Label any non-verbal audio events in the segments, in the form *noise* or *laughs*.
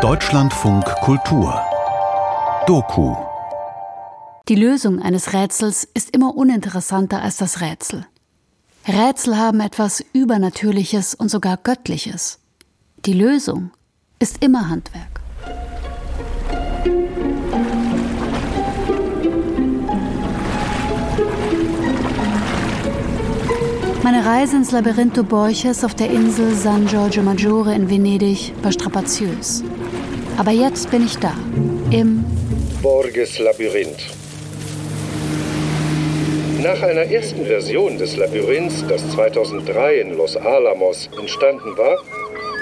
Deutschlandfunk Kultur Doku Die Lösung eines Rätsels ist immer uninteressanter als das Rätsel. Rätsel haben etwas Übernatürliches und sogar Göttliches. Die Lösung ist immer Handwerk. Meine Reise ins Labyrintho Borches auf der Insel San Giorgio Maggiore in Venedig war strapaziös. Aber jetzt bin ich da, im Borges Labyrinth. Nach einer ersten Version des Labyrinths, das 2003 in Los Alamos entstanden war,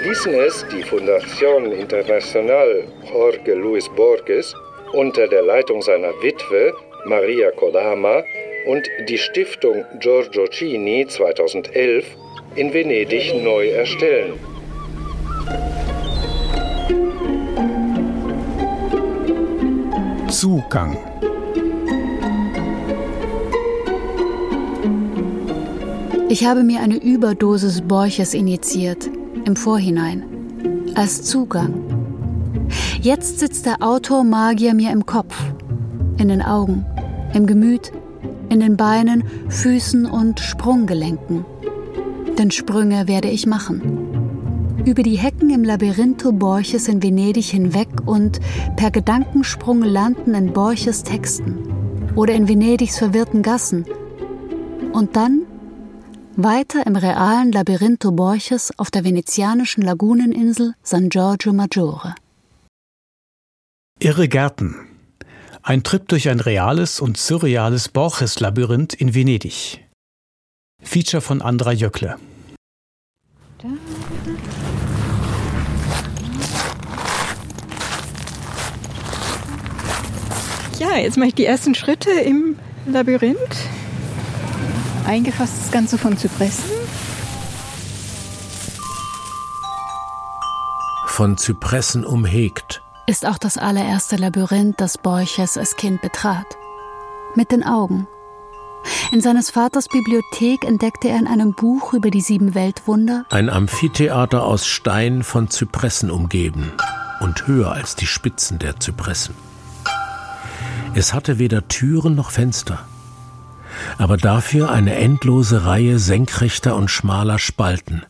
ließen es die Fundación Internacional Jorge Luis Borges unter der Leitung seiner Witwe Maria Kodama und die Stiftung Giorgio Cini 2011 in Venedig neu erstellen. Zugang Ich habe mir eine Überdosis Borches initiiert, im Vorhinein, als Zugang. Jetzt sitzt der Autor Magier mir im Kopf, in den Augen, im Gemüt, in den Beinen, Füßen und Sprunggelenken. Denn Sprünge werde ich machen. Über die Hecken im Labyrintho Borches in Venedig hinweg und per Gedankensprung landen in Borches Texten oder in Venedigs verwirrten Gassen. Und dann weiter im realen Labyrintho Borches auf der venezianischen Laguneninsel San Giorgio Maggiore. Irre Gärten. Ein Trip durch ein reales und surreales Borches-Labyrinth in Venedig. Feature von Andra Jöckle. Ja, jetzt mache ich die ersten Schritte im Labyrinth. Eingefasst das Ganze von Zypressen. Von Zypressen umhegt. Ist auch das allererste Labyrinth, das Borches als Kind betrat. Mit den Augen. In seines Vaters Bibliothek entdeckte er in einem Buch über die sieben Weltwunder Ein Amphitheater aus Stein von Zypressen umgeben und höher als die Spitzen der Zypressen. Es hatte weder Türen noch Fenster, aber dafür eine endlose Reihe senkrechter und schmaler Spalten.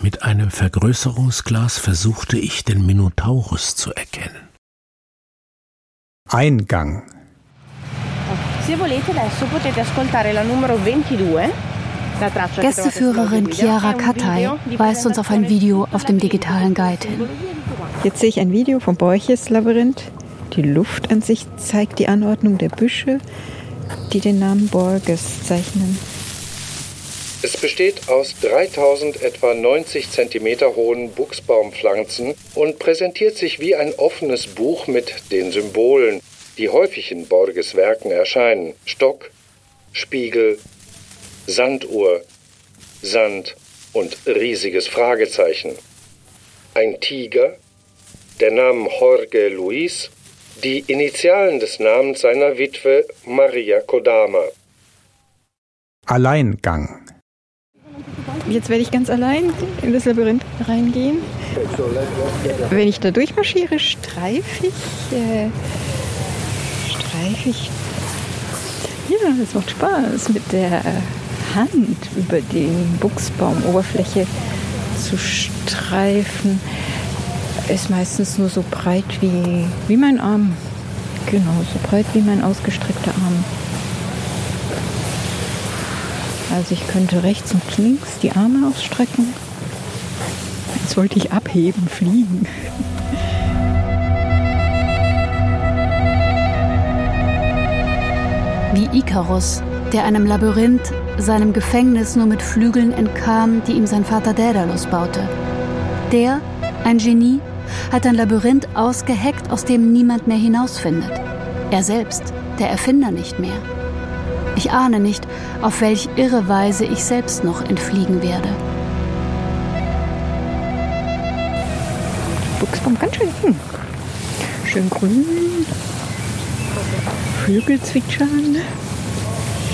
Mit einem Vergrößerungsglas versuchte ich den Minotaurus zu erkennen. Eingang. Se volete adesso potete ascoltare la numero 22. La traccia che trovate sulla Gästeführerin Chiara Katai weist uns auf ein Video auf dem digitalen Guide hin. Jetzt sehe ich ein Video vom Borches Labyrinth. Die Luft an sich zeigt die Anordnung der Büsche, die den Namen Borges zeichnen. Es besteht aus 3000 etwa 90 cm hohen Buchsbaumpflanzen und präsentiert sich wie ein offenes Buch mit den Symbolen, die häufig in Borges Werken erscheinen. Stock, Spiegel, Sanduhr, Sand und riesiges Fragezeichen. Ein Tiger, der Name Jorge Luis, die Initialen des Namens seiner Witwe Maria Kodama. Alleingang. Jetzt werde ich ganz allein in das Labyrinth reingehen. Wenn ich da durchmarschiere, streife ich, äh, streife ich. Ja, es macht Spaß, mit der Hand über den Buchsbaumoberfläche zu streifen. Ist meistens nur so breit wie, wie mein Arm. Genau, so breit wie mein ausgestreckter Arm. Also ich könnte rechts und links die Arme ausstrecken. Jetzt wollte ich abheben, fliegen. Wie Ikarus, der einem Labyrinth, seinem Gefängnis nur mit Flügeln entkam, die ihm sein Vater Daedalus baute. Der, ein Genie, hat ein Labyrinth ausgeheckt, aus dem niemand mehr hinausfindet. Er selbst, der Erfinder nicht mehr. Ich ahne nicht, auf welch irre Weise ich selbst noch entfliegen werde. Buchsbaum ganz schön hm. Schön grün. Vögel zwitschern.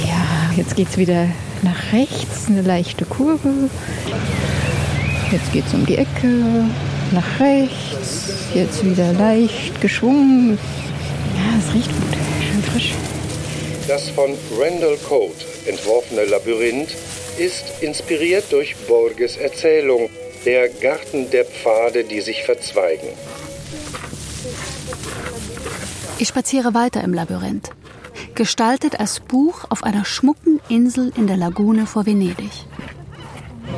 Ja, jetzt geht's wieder nach rechts, eine leichte Kurve. Jetzt geht es um die Ecke, nach rechts, jetzt wieder leicht geschwungen. Ja, es riecht gut, schön frisch. Das von Randall Code entworfene Labyrinth ist inspiriert durch Borges Erzählung Der Garten der Pfade, die sich verzweigen. Ich spaziere weiter im Labyrinth, gestaltet als Buch auf einer schmucken Insel in der Lagune vor Venedig.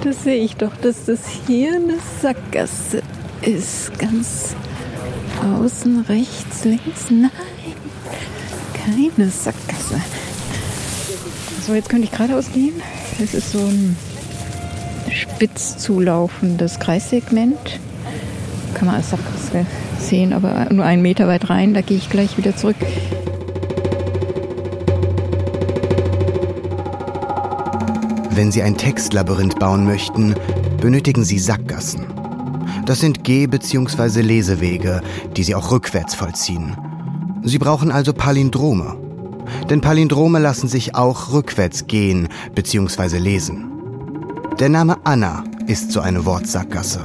Das sehe ich doch, dass das hier eine Sackgasse ist. Ganz außen, rechts, links. Nein, keine Sackgasse. So, jetzt könnte ich geradeaus gehen. Es ist so ein spitz zulaufendes Kreissegment. Kann man als Sackgasse sehen, aber nur einen Meter weit rein. Da gehe ich gleich wieder zurück. Wenn Sie ein Textlabyrinth bauen möchten, benötigen Sie Sackgassen. Das sind Geh- bzw. Lesewege, die Sie auch rückwärts vollziehen. Sie brauchen also Palindrome. Denn Palindrome lassen sich auch rückwärts gehen bzw. lesen. Der Name Anna ist so eine Wortsackgasse.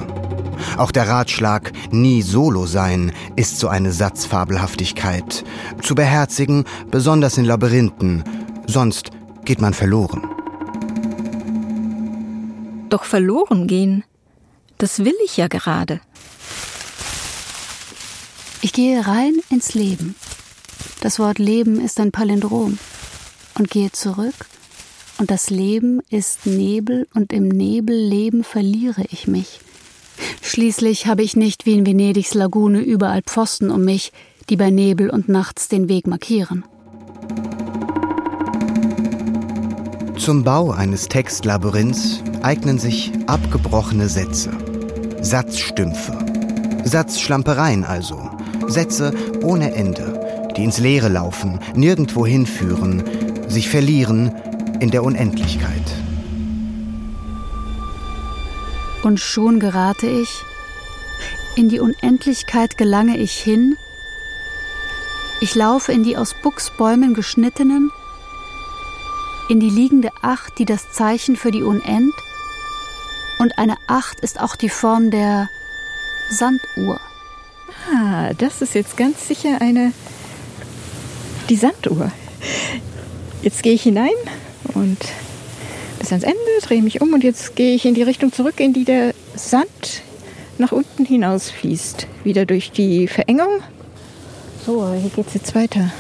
Auch der Ratschlag nie solo sein ist so eine Satzfabelhaftigkeit. Zu beherzigen, besonders in Labyrinthen, sonst geht man verloren. Doch verloren gehen, das will ich ja gerade. Ich gehe rein ins Leben. Das Wort Leben ist ein Palindrom. Und gehe zurück. Und das Leben ist Nebel und im Nebelleben verliere ich mich. Schließlich habe ich nicht wie in Venedigs Lagune überall Pfosten um mich, die bei Nebel und nachts den Weg markieren. Zum Bau eines Textlabyrinths eignen sich abgebrochene Sätze, Satzstümpfe, Satzschlampereien also, Sätze ohne Ende, die ins Leere laufen, nirgendwo hinführen, sich verlieren in der Unendlichkeit. Und schon gerate ich, in die Unendlichkeit gelange ich hin, ich laufe in die aus Buchsbäumen geschnittenen, in die liegende Acht, die das Zeichen für die Unend, und eine Acht ist auch die Form der Sanduhr. Ah, das ist jetzt ganz sicher eine. die Sanduhr. Jetzt gehe ich hinein und bis ans Ende, drehe mich um und jetzt gehe ich in die Richtung zurück, in die der Sand nach unten hinausfließt. Wieder durch die Verengung. So, hier geht es jetzt weiter.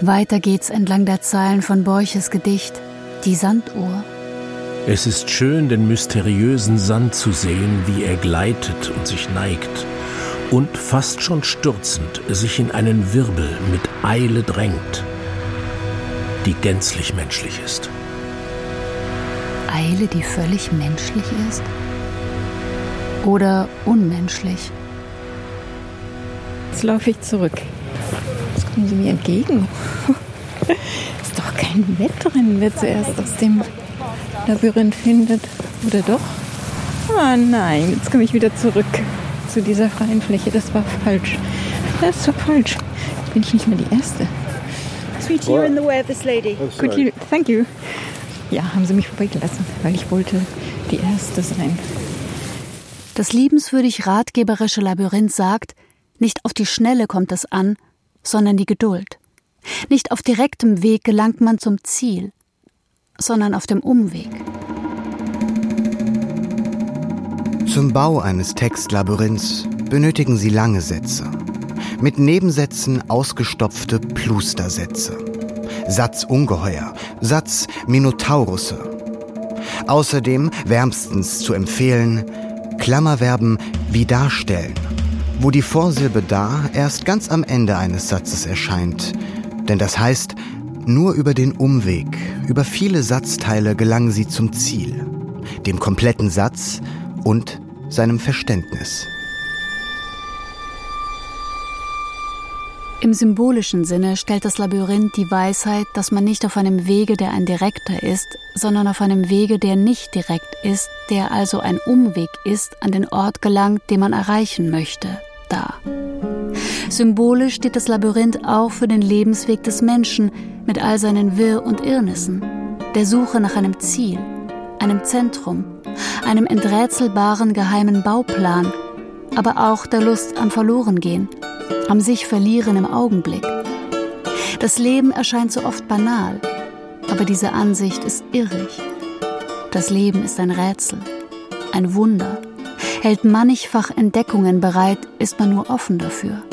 Weiter geht's entlang der Zeilen von Borches Gedicht Die Sanduhr. Es ist schön, den mysteriösen Sand zu sehen, wie er gleitet und sich neigt und fast schon stürzend sich in einen Wirbel mit Eile drängt, die gänzlich menschlich ist. Eile, die völlig menschlich ist? Oder unmenschlich? Jetzt laufe ich zurück. Jetzt kommen Sie mir entgegen. *laughs* Ist doch kein Wettrennen, wer zuerst aus dem Labyrinth findet. Oder doch? Ah nein, jetzt komme ich wieder zurück zu dieser freien Fläche. Das war falsch. Das war falsch. Jetzt bin ich nicht mehr die Erste. Sweetie, you're in the way of this lady. Could you, thank you. Ja, haben Sie mich vorbeigelassen, weil ich wollte die Erste sein. Das liebenswürdig ratgeberische Labyrinth sagt, nicht auf die Schnelle kommt es an, sondern die Geduld. Nicht auf direktem Weg gelangt man zum Ziel, sondern auf dem Umweg. Zum Bau eines Textlabyrinths benötigen Sie lange Sätze. Mit Nebensätzen ausgestopfte Plustersätze. Satzungeheuer, Satz Minotaurusse. Außerdem wärmstens zu empfehlen Klammerverben wie darstellen, wo die Vorsilbe da erst ganz am Ende eines Satzes erscheint. Denn das heißt, nur über den Umweg, über viele Satzteile gelangen sie zum Ziel, dem kompletten Satz und seinem Verständnis. Im symbolischen Sinne stellt das Labyrinth die Weisheit, dass man nicht auf einem Wege, der ein direkter ist, sondern auf einem Wege, der nicht direkt ist, der also ein Umweg ist, an den Ort gelangt, den man erreichen möchte, da. Symbolisch steht das Labyrinth auch für den Lebensweg des Menschen mit all seinen Wirr und Irrnissen, der Suche nach einem Ziel, einem Zentrum, einem enträtselbaren geheimen Bauplan, aber auch der Lust am Verlorengehen, am sich verlieren im Augenblick. Das Leben erscheint so oft banal, aber diese Ansicht ist irrig. Das Leben ist ein Rätsel, ein Wunder, hält mannigfach Entdeckungen bereit, ist man nur offen dafür.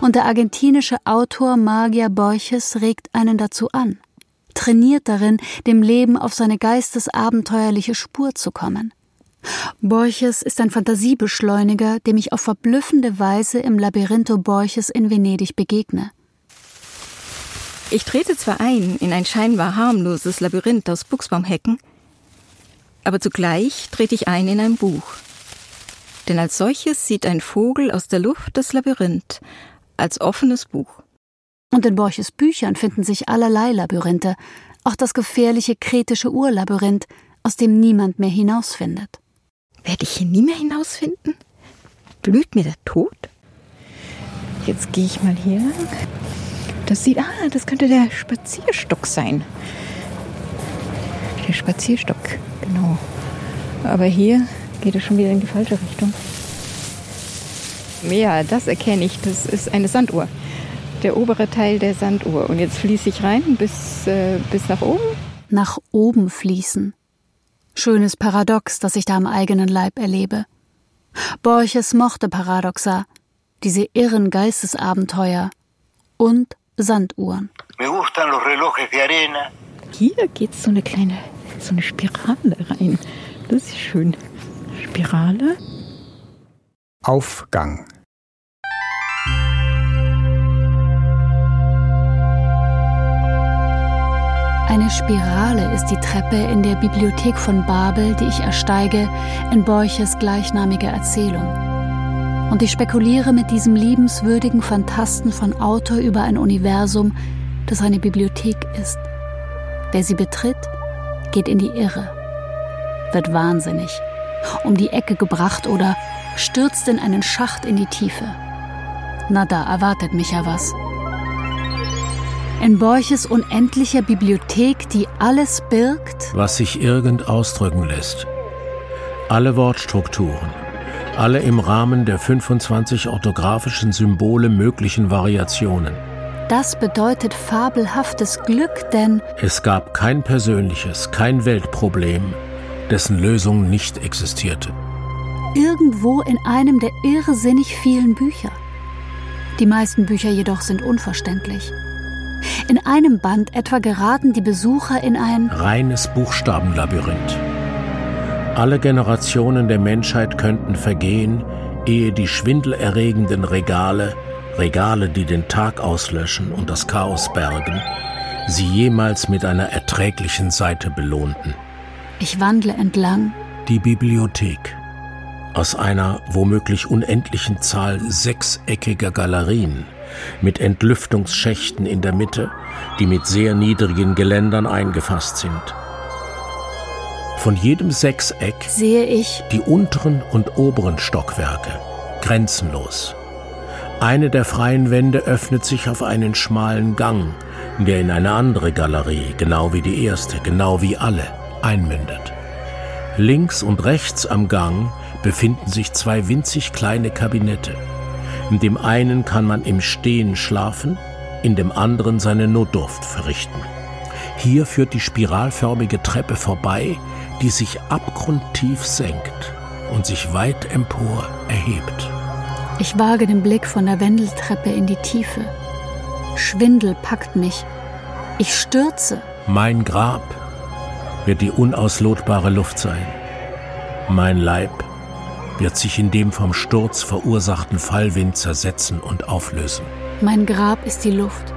Und der argentinische Autor Magia Borges regt einen dazu an, trainiert darin, dem Leben auf seine geistesabenteuerliche Spur zu kommen. Borges ist ein Fantasiebeschleuniger, dem ich auf verblüffende Weise im Labyrintho Borges in Venedig begegne. Ich trete zwar ein in ein scheinbar harmloses Labyrinth aus Buchsbaumhecken, aber zugleich trete ich ein in ein Buch. Denn als solches sieht ein Vogel aus der Luft das Labyrinth, als offenes Buch. Und in Borches Büchern finden sich allerlei Labyrinthe, auch das gefährliche kretische Urlabyrinth, aus dem niemand mehr hinausfindet. Werde ich hier nie mehr hinausfinden? Blüht mir der Tod? Jetzt gehe ich mal hier lang. Das sieht, ah, das könnte der Spazierstock sein. Der Spazierstock, genau. Aber hier geht es schon wieder in die falsche Richtung. Ja, das erkenne ich. Das ist eine Sanduhr. Der obere Teil der Sanduhr. Und jetzt fließe ich rein bis, äh, bis nach oben. Nach oben fließen. Schönes Paradox, das ich da am eigenen Leib erlebe. Borches mochte Paradoxa, diese irren Geistesabenteuer und Sanduhren. Hier geht so eine kleine, so eine Spirale rein. Das ist schön. Spirale. Aufgang. Eine Spirale ist die Treppe in der Bibliothek von Babel, die ich ersteige in Borches gleichnamiger Erzählung. Und ich spekuliere mit diesem liebenswürdigen Fantasten von Autor über ein Universum, das eine Bibliothek ist. Wer sie betritt, geht in die Irre, wird wahnsinnig, um die Ecke gebracht oder stürzt in einen Schacht in die Tiefe. Na da erwartet mich ja was in Borches unendlicher Bibliothek, die alles birgt, was sich irgend ausdrücken lässt. Alle Wortstrukturen, alle im Rahmen der 25 orthografischen Symbole möglichen Variationen. Das bedeutet fabelhaftes Glück, denn es gab kein persönliches, kein Weltproblem, dessen Lösung nicht existierte. Irgendwo in einem der irrsinnig vielen Bücher. Die meisten Bücher jedoch sind unverständlich. In einem Band etwa geraten die Besucher in ein reines Buchstabenlabyrinth. Alle Generationen der Menschheit könnten vergehen, ehe die schwindelerregenden Regale, Regale, die den Tag auslöschen und das Chaos bergen, sie jemals mit einer erträglichen Seite belohnten. Ich wandle entlang. Die Bibliothek. Aus einer womöglich unendlichen Zahl sechseckiger Galerien mit Entlüftungsschächten in der Mitte, die mit sehr niedrigen Geländern eingefasst sind. Von jedem Sechseck sehe ich die unteren und oberen Stockwerke, grenzenlos. Eine der freien Wände öffnet sich auf einen schmalen Gang, der in eine andere Galerie, genau wie die erste, genau wie alle, einmündet. Links und rechts am Gang befinden sich zwei winzig kleine Kabinette. In dem einen kann man im Stehen schlafen, in dem anderen seine Notdurft verrichten. Hier führt die spiralförmige Treppe vorbei, die sich abgrundtief senkt und sich weit empor erhebt. Ich wage den Blick von der Wendeltreppe in die Tiefe. Schwindel packt mich. Ich stürze. Mein Grab wird die unauslotbare Luft sein. Mein Leib wird sich in dem vom Sturz verursachten Fallwind zersetzen und auflösen. Mein Grab ist die Luft.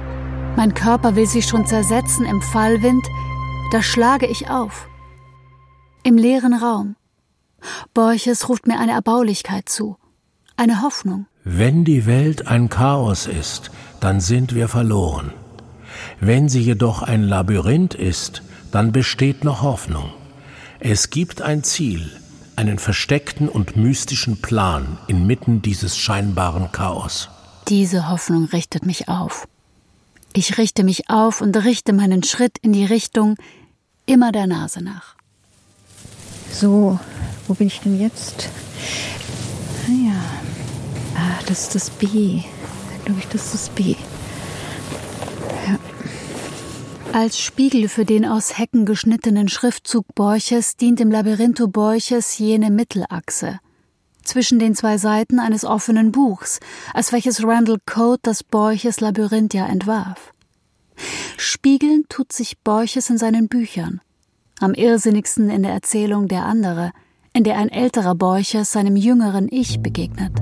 Mein Körper will sich schon zersetzen im Fallwind, da schlage ich auf. Im leeren Raum. Borches ruft mir eine Erbaulichkeit zu, eine Hoffnung. Wenn die Welt ein Chaos ist, dann sind wir verloren. Wenn sie jedoch ein Labyrinth ist, dann besteht noch Hoffnung. Es gibt ein Ziel, einen versteckten und mystischen Plan inmitten dieses scheinbaren Chaos. Diese Hoffnung richtet mich auf. Ich richte mich auf und richte meinen Schritt in die Richtung immer der Nase nach. So, wo bin ich denn jetzt? Ah ja. Ah, das ist das B. Glaube ich, das ist das B. Ja. Als Spiegel für den aus Hecken geschnittenen Schriftzug Borches dient im Labyrintho Borches jene Mittelachse zwischen den zwei Seiten eines offenen Buchs, als welches Randall Coate das Borches Labyrinth ja entwarf. Spiegeln tut sich Borches in seinen Büchern, am irrsinnigsten in der Erzählung Der andere, in der ein älterer Borches seinem jüngeren Ich begegnet.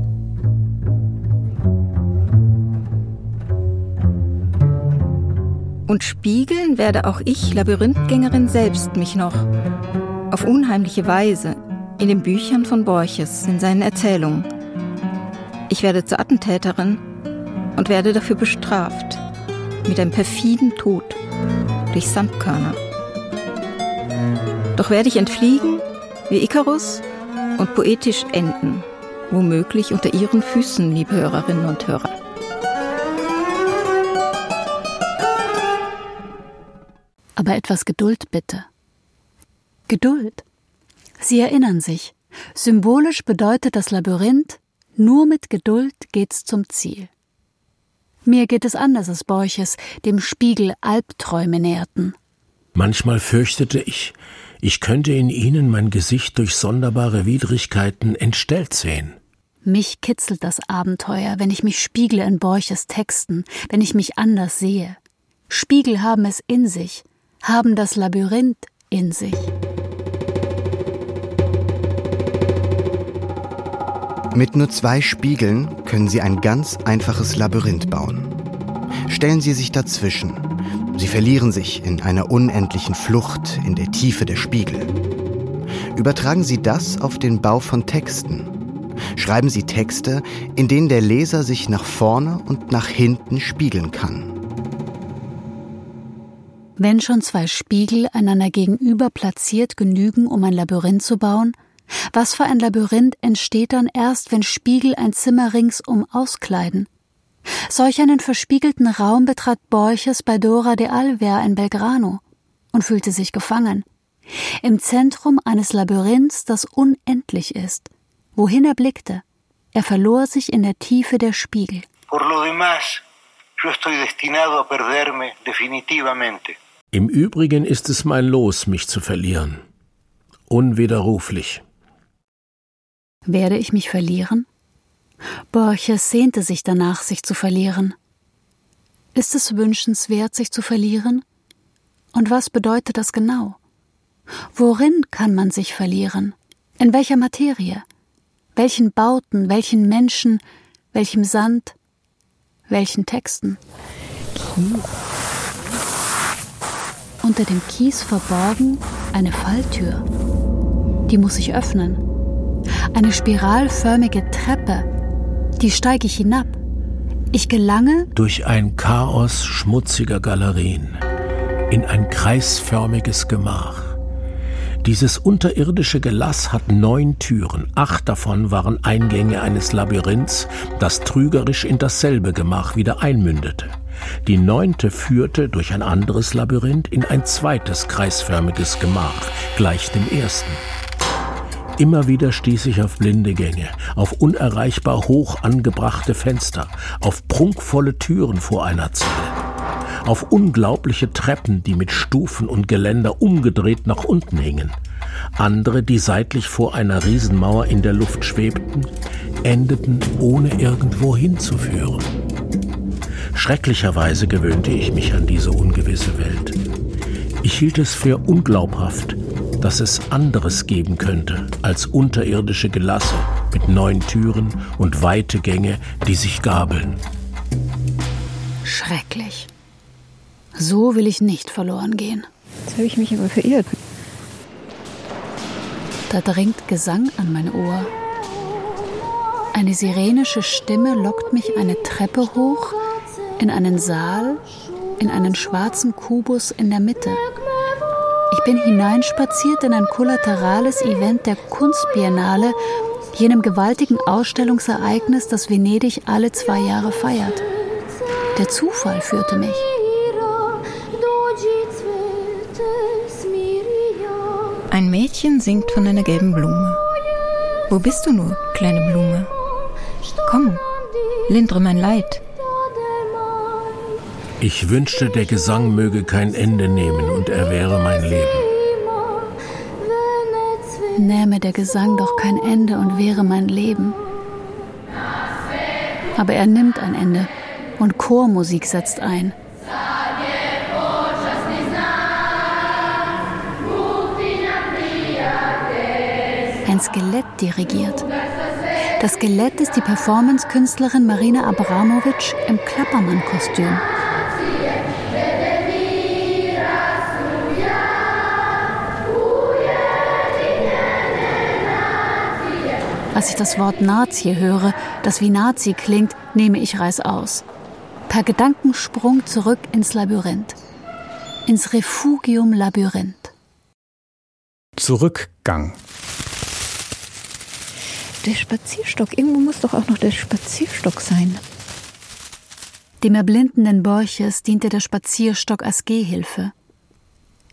Und spiegeln werde auch ich, Labyrinthgängerin, selbst mich noch. Auf unheimliche Weise, in den Büchern von Borches, in seinen Erzählungen. Ich werde zur Attentäterin und werde dafür bestraft, mit einem perfiden Tod, durch Sandkörner. Doch werde ich entfliegen, wie Ikarus, und poetisch enden, womöglich unter ihren Füßen, liebe Hörerinnen und Hörer. Aber etwas Geduld bitte. Geduld. Sie erinnern sich, symbolisch bedeutet das Labyrinth, nur mit Geduld geht's zum Ziel. Mir geht es anders als Borches, dem Spiegel Albträume näherten. Manchmal fürchtete ich, ich könnte in ihnen mein Gesicht durch sonderbare Widrigkeiten entstellt sehen. Mich kitzelt das Abenteuer, wenn ich mich spiegle in Borches Texten, wenn ich mich anders sehe. Spiegel haben es in sich, haben das Labyrinth in sich. Mit nur zwei Spiegeln können Sie ein ganz einfaches Labyrinth bauen. Stellen Sie sich dazwischen. Sie verlieren sich in einer unendlichen Flucht in der Tiefe der Spiegel. Übertragen Sie das auf den Bau von Texten. Schreiben Sie Texte, in denen der Leser sich nach vorne und nach hinten spiegeln kann. Wenn schon zwei Spiegel einander gegenüber platziert genügen, um ein Labyrinth zu bauen, was für ein Labyrinth entsteht dann erst, wenn Spiegel ein Zimmer ringsum auskleiden? Solch einen verspiegelten Raum betrat Borches bei Dora de Alver in Belgrano und fühlte sich gefangen. Im Zentrum eines Labyrinths, das unendlich ist. Wohin er blickte, er verlor sich in der Tiefe der Spiegel. Por lo demás, yo estoy destinado a perderme definitivamente. Im Übrigen ist es mein Los, mich zu verlieren. Unwiderruflich. Werde ich mich verlieren? Borches sehnte sich danach, sich zu verlieren. Ist es wünschenswert, sich zu verlieren? Und was bedeutet das genau? Worin kann man sich verlieren? In welcher Materie? Welchen Bauten, welchen Menschen, welchem Sand, welchen Texten? Kies unter dem Kies verborgen eine Falltür. Die muss ich öffnen. Eine spiralförmige Treppe. Die steige ich hinab. Ich gelange durch ein Chaos schmutziger Galerien in ein kreisförmiges Gemach. Dieses unterirdische Gelass hat neun Türen, acht davon waren Eingänge eines Labyrinths, das trügerisch in dasselbe Gemach wieder einmündete. Die neunte führte durch ein anderes Labyrinth in ein zweites kreisförmiges Gemach, gleich dem ersten. Immer wieder stieß ich auf blinde Gänge, auf unerreichbar hoch angebrachte Fenster, auf prunkvolle Türen vor einer Zelle, auf unglaubliche Treppen, die mit Stufen und Geländer umgedreht nach unten hingen. Andere, die seitlich vor einer Riesenmauer in der Luft schwebten, endeten ohne irgendwo hinzuführen. Schrecklicherweise gewöhnte ich mich an diese ungewisse Welt. Ich hielt es für unglaubhaft, dass es anderes geben könnte als unterirdische Gelasse mit neun Türen und weite Gänge, die sich gabeln. Schrecklich. So will ich nicht verloren gehen. Jetzt habe ich mich aber verirrt. Da dringt Gesang an mein Ohr. Eine sirenische Stimme lockt mich eine Treppe hoch in einen Saal, in einen schwarzen Kubus in der Mitte. Ich bin hineinspaziert in ein kollaterales Event der Kunstbiennale, jenem gewaltigen Ausstellungsereignis, das Venedig alle zwei Jahre feiert. Der Zufall führte mich. Ein Mädchen singt von einer gelben Blume. Wo bist du nur, kleine Blume? Komm, lindre mein Leid. Ich wünschte, der Gesang möge kein Ende nehmen und er wäre mein Leben. Nähme der Gesang doch kein Ende und wäre mein Leben. Aber er nimmt ein Ende und Chormusik setzt ein. Ein Skelett dirigiert. Das Skelett ist die Performance-Künstlerin Marina Abramovic im Klappermann-Kostüm. Als ich das Wort Nazi höre, das wie Nazi klingt, nehme ich Reis aus. Per Gedankensprung zurück ins Labyrinth. Ins Refugium Labyrinth. Zurückgang. Der Spazierstock, irgendwo muss doch auch noch der Spazierstock sein. Dem erblindenden Borches diente der Spazierstock als Gehhilfe.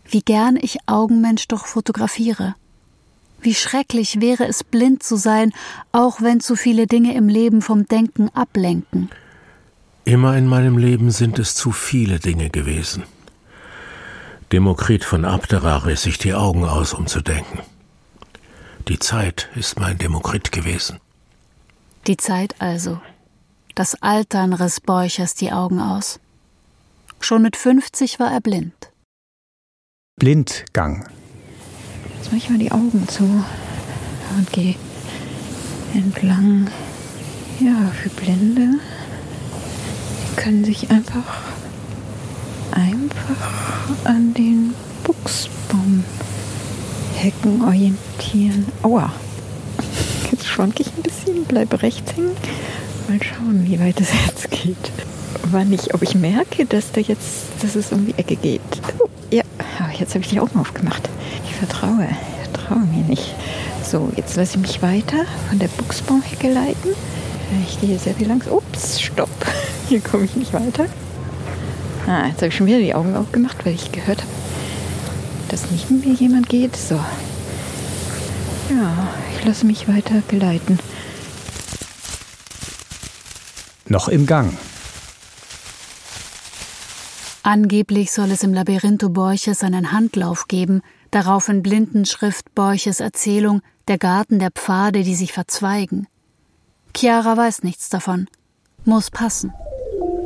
Wie gern ich Augenmensch doch fotografiere. Wie schrecklich wäre es, blind zu sein, auch wenn zu viele Dinge im Leben vom Denken ablenken. Immer in meinem Leben sind es zu viele Dinge gewesen. Demokrit von Abdera riss sich die Augen aus, um zu denken. Die Zeit ist mein Demokrit gewesen. Die Zeit also. Das Altern riss Borchers die Augen aus. Schon mit 50 war er blind. Blindgang. Jetzt mache ich mal die Augen zu und gehe entlang. Ja, für Blinde. Die können sich einfach, einfach an den orientieren. Aua. Jetzt schwanke ich ein bisschen, bleibe rechts hängen. Mal schauen, wie weit es jetzt geht. War nicht, ob ich merke, dass da jetzt, dass es um die Ecke geht. Oh, ja, jetzt habe ich die Augen aufgemacht. Ich vertraue, ich vertraue mir nicht. So, jetzt lasse ich mich weiter von der Buchsbaumhecke leiten. Ich gehe sehr viel langsam. Ups, stopp. *laughs* Hier komme ich nicht weiter. Ah, jetzt habe ich schon wieder die Augen aufgemacht, weil ich gehört habe, dass nicht mit mir jemand geht. So. Ja, ich lasse mich weiter geleiten. Noch im Gang. Angeblich soll es im Labyrintho Borches einen Handlauf geben, darauf in Blindenschrift Borches Erzählung Der Garten der Pfade, die sich verzweigen. Chiara weiß nichts davon. Muss passen.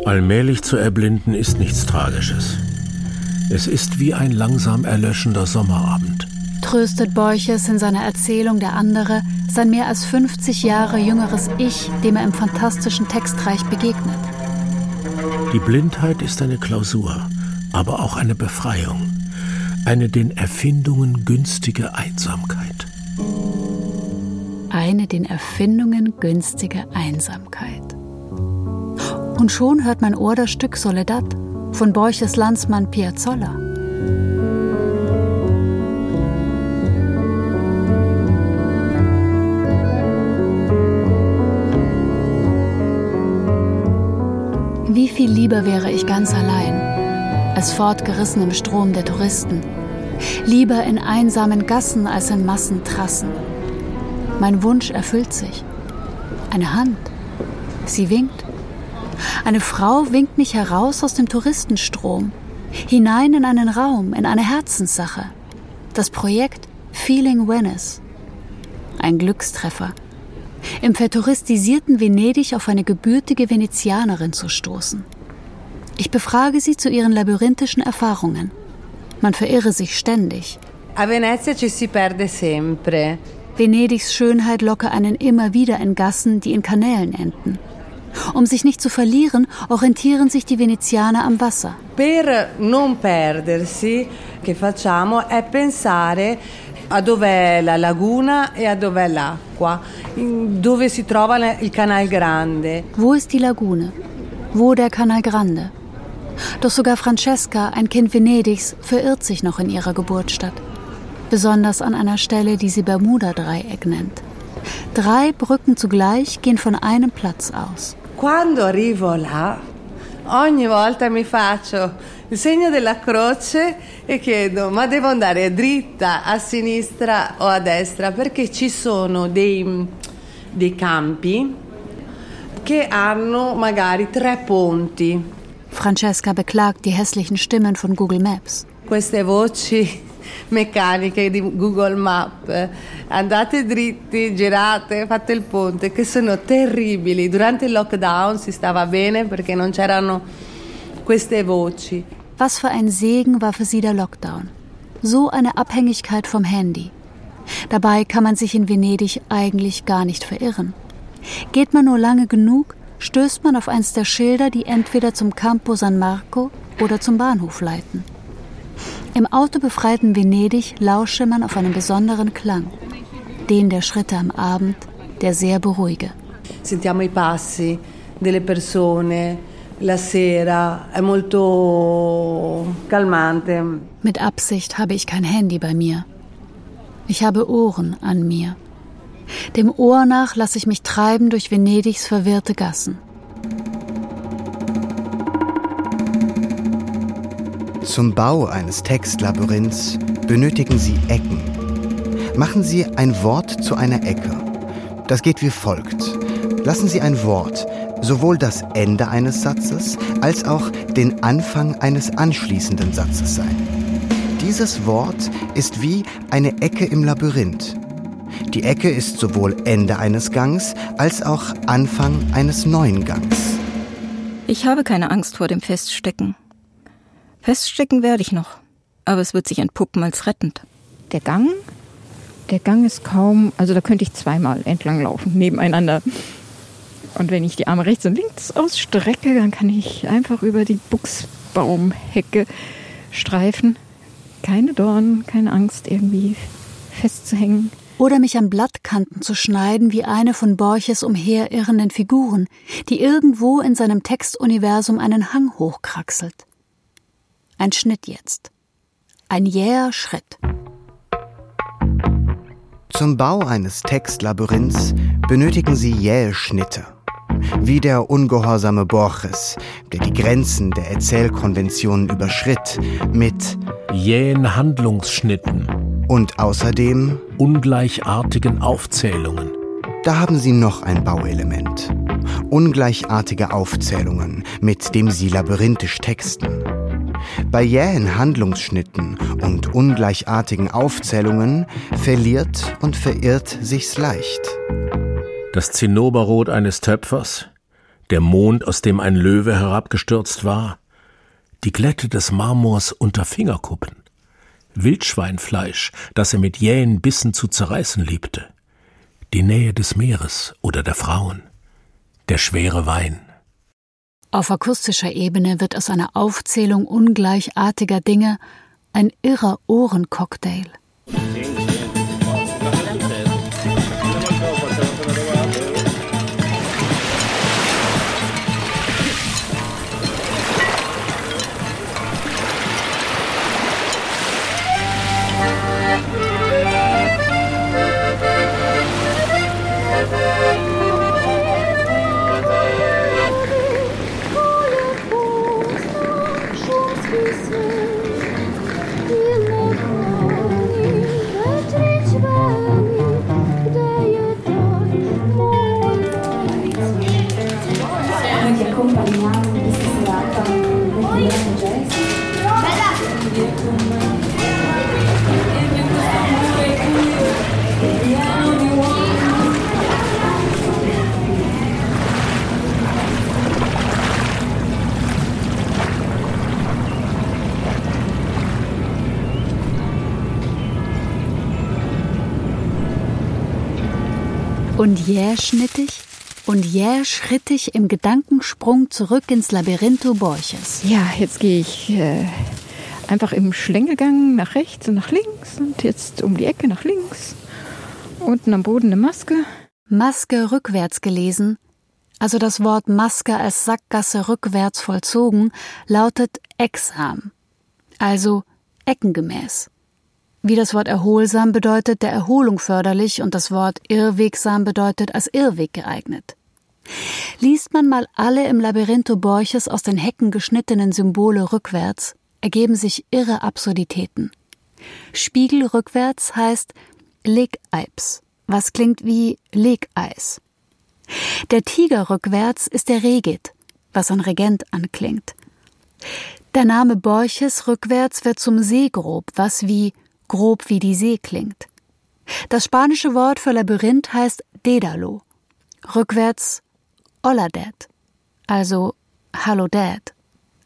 Allmählich zu erblinden ist nichts Tragisches. Es ist wie ein langsam erlöschender Sommerabend. Tröstet Borches in seiner Erzählung der andere sein mehr als 50 Jahre jüngeres Ich, dem er im fantastischen Textreich begegnet. Die Blindheit ist eine Klausur, aber auch eine Befreiung, eine den Erfindungen günstige Einsamkeit. Eine den Erfindungen günstige Einsamkeit. Und schon hört mein Ohr das Stück Soledad von Borches Landsmann Piazzolla. Wie viel lieber wäre ich ganz allein, als fortgerissen im Strom der Touristen, lieber in einsamen Gassen als in Massentrassen. Mein Wunsch erfüllt sich. Eine Hand, sie winkt. Eine Frau winkt mich heraus aus dem Touristenstrom, hinein in einen Raum, in eine Herzenssache. Das Projekt Feeling Venice. Ein Glückstreffer im vertouristisierten Venedig auf eine gebürtige Venezianerin zu stoßen. Ich befrage sie zu ihren labyrinthischen Erfahrungen. Man verirre sich ständig. A Venezia ci si perde sempre. Venedigs Schönheit locke einen immer wieder in Gassen, die in Kanälen enden. Um sich nicht zu verlieren, orientieren sich die Venezianer am Wasser. Per non perdersi, che facciamo è pensare a dov'è la laguna e a dov'è l'acqua, dove si trova il Canal Grande. Wo ist die Lagune? Wo der Canal Grande? Doch sogar Francesca, ein Kind Venedigs, verirrt sich noch in ihrer Geburtsstadt. Besonders an einer Stelle, die sie Bermuda-Dreieck nennt. Drei Brücken zugleich gehen von einem Platz aus. Quando arrivo là, ogni volta mi faccio il segno della croce e chiedo ma devo andare dritta, a sinistra o a destra perché ci sono dei, dei campi che hanno magari tre ponti. Francesca beklagt die hässlichen Stimmen von Google Maps. Queste voci meccaniche di Google Map. Andate dritti, girate, fate il ponte, che sono terribili. Durante il lockdown si stava bene perché non c'erano queste voci. Was für ein Segen war für sie der Lockdown. So eine Abhängigkeit vom Handy. Dabei kann man sich in Venedig eigentlich gar nicht verirren. Geht man nur lange genug, stößt man auf eins der Schilder, die entweder zum Campo San Marco oder zum Bahnhof leiten. Im autobefreiten Venedig lausche man auf einen besonderen Klang, den der Schritte am Abend, der sehr beruhige. Sentiamo i passi delle persone, la sera, è molto calmante. Mit Absicht habe ich kein Handy bei mir. Ich habe Ohren an mir. Dem Ohr nach lasse ich mich treiben durch Venedigs verwirrte Gassen. Zum Bau eines Textlabyrinths benötigen Sie Ecken. Machen Sie ein Wort zu einer Ecke. Das geht wie folgt. Lassen Sie ein Wort sowohl das Ende eines Satzes als auch den Anfang eines anschließenden Satzes sein. Dieses Wort ist wie eine Ecke im Labyrinth. Die Ecke ist sowohl Ende eines Gangs als auch Anfang eines neuen Gangs. Ich habe keine Angst vor dem Feststecken. Feststecken werde ich noch, aber es wird sich entpuppen als rettend. Der Gang, der Gang ist kaum, also da könnte ich zweimal entlang laufen, nebeneinander. Und wenn ich die Arme rechts und links ausstrecke, dann kann ich einfach über die Buchsbaumhecke streifen. Keine Dornen, keine Angst, irgendwie festzuhängen. Oder mich an Blattkanten zu schneiden wie eine von Borches umherirrenden Figuren, die irgendwo in seinem Textuniversum einen Hang hochkraxelt. Ein Schnitt jetzt. Ein jäher Schritt. Zum Bau eines Textlabyrinths benötigen Sie jähe Schnitte. Wie der ungehorsame Borges, der die Grenzen der Erzählkonventionen überschritt, mit jähen Handlungsschnitten und außerdem ungleichartigen Aufzählungen. Da haben Sie noch ein Bauelement. Ungleichartige Aufzählungen, mit dem Sie labyrinthisch texten. Bei jähen Handlungsschnitten und ungleichartigen Aufzählungen verliert und verirrt sich's leicht. Das Zinnoberrot eines Töpfers, der Mond, aus dem ein Löwe herabgestürzt war, die Glätte des Marmors unter Fingerkuppen, Wildschweinfleisch, das er mit jähen Bissen zu zerreißen liebte, die Nähe des Meeres oder der Frauen, der schwere Wein. Auf akustischer Ebene wird aus einer Aufzählung ungleichartiger Dinge ein irrer Ohrencocktail. Und jähschnittig und jähschrittig im Gedankensprung zurück ins Labyrintho Borches. Ja, jetzt gehe ich äh, einfach im Schlängelgang nach rechts und nach links und jetzt um die Ecke nach links. Unten am Boden eine Maske. Maske rückwärts gelesen, also das Wort Maske als Sackgasse rückwärts vollzogen, lautet exam, also eckengemäß. Wie das Wort erholsam bedeutet, der Erholung förderlich und das Wort irrwegsam bedeutet als Irrweg geeignet. Liest man mal alle im Labyrintho Borches aus den Hecken geschnittenen Symbole rückwärts, ergeben sich irre Absurditäten. Spiegel rückwärts heißt Legeips, was klingt wie Legeis. Der Tiger rückwärts ist der Regit, was an Regent anklingt. Der Name Borches rückwärts wird zum Seegrob, was wie grob wie die See klingt. Das spanische Wort für Labyrinth heißt Dedalo. Rückwärts Hola Dad, also Hallo Dad.